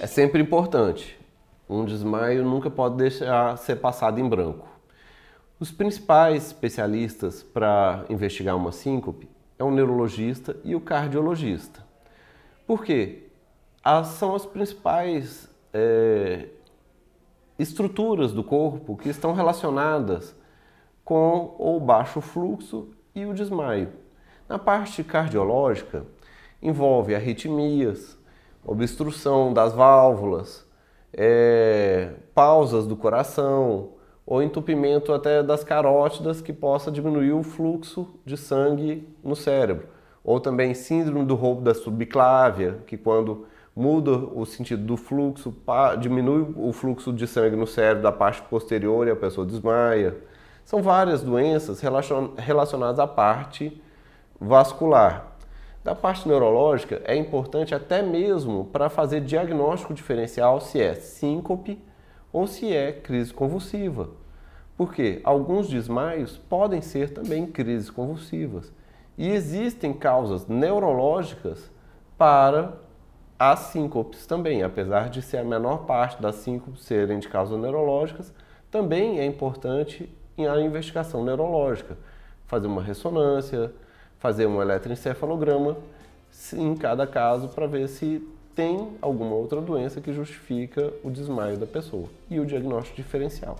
É sempre importante. Um desmaio nunca pode deixar ser passado em branco. Os principais especialistas para investigar uma síncope é o neurologista e o cardiologista. Por quê? As, são as principais é, estruturas do corpo que estão relacionadas com o baixo fluxo e o desmaio. Na parte cardiológica, envolve arritmias, obstrução das válvulas, é, pausas do coração ou entupimento até das carótidas que possa diminuir o fluxo de sangue no cérebro. Ou também síndrome do roubo da subclávia, que quando muda o sentido do fluxo, diminui o fluxo de sangue no cérebro da parte posterior e a pessoa desmaia. São várias doenças relacionadas à parte vascular. Da parte neurológica, é importante até mesmo para fazer diagnóstico diferencial se é síncope ou se é crise convulsiva. Porque alguns desmaios podem ser também crises convulsivas. E existem causas neurológicas para as síncopes também, apesar de ser a menor parte das síncopes serem de causas neurológicas, também é importante a investigação neurológica, fazer uma ressonância, fazer um eletroencefalograma em cada caso para ver se tem alguma outra doença que justifica o desmaio da pessoa e o diagnóstico diferencial.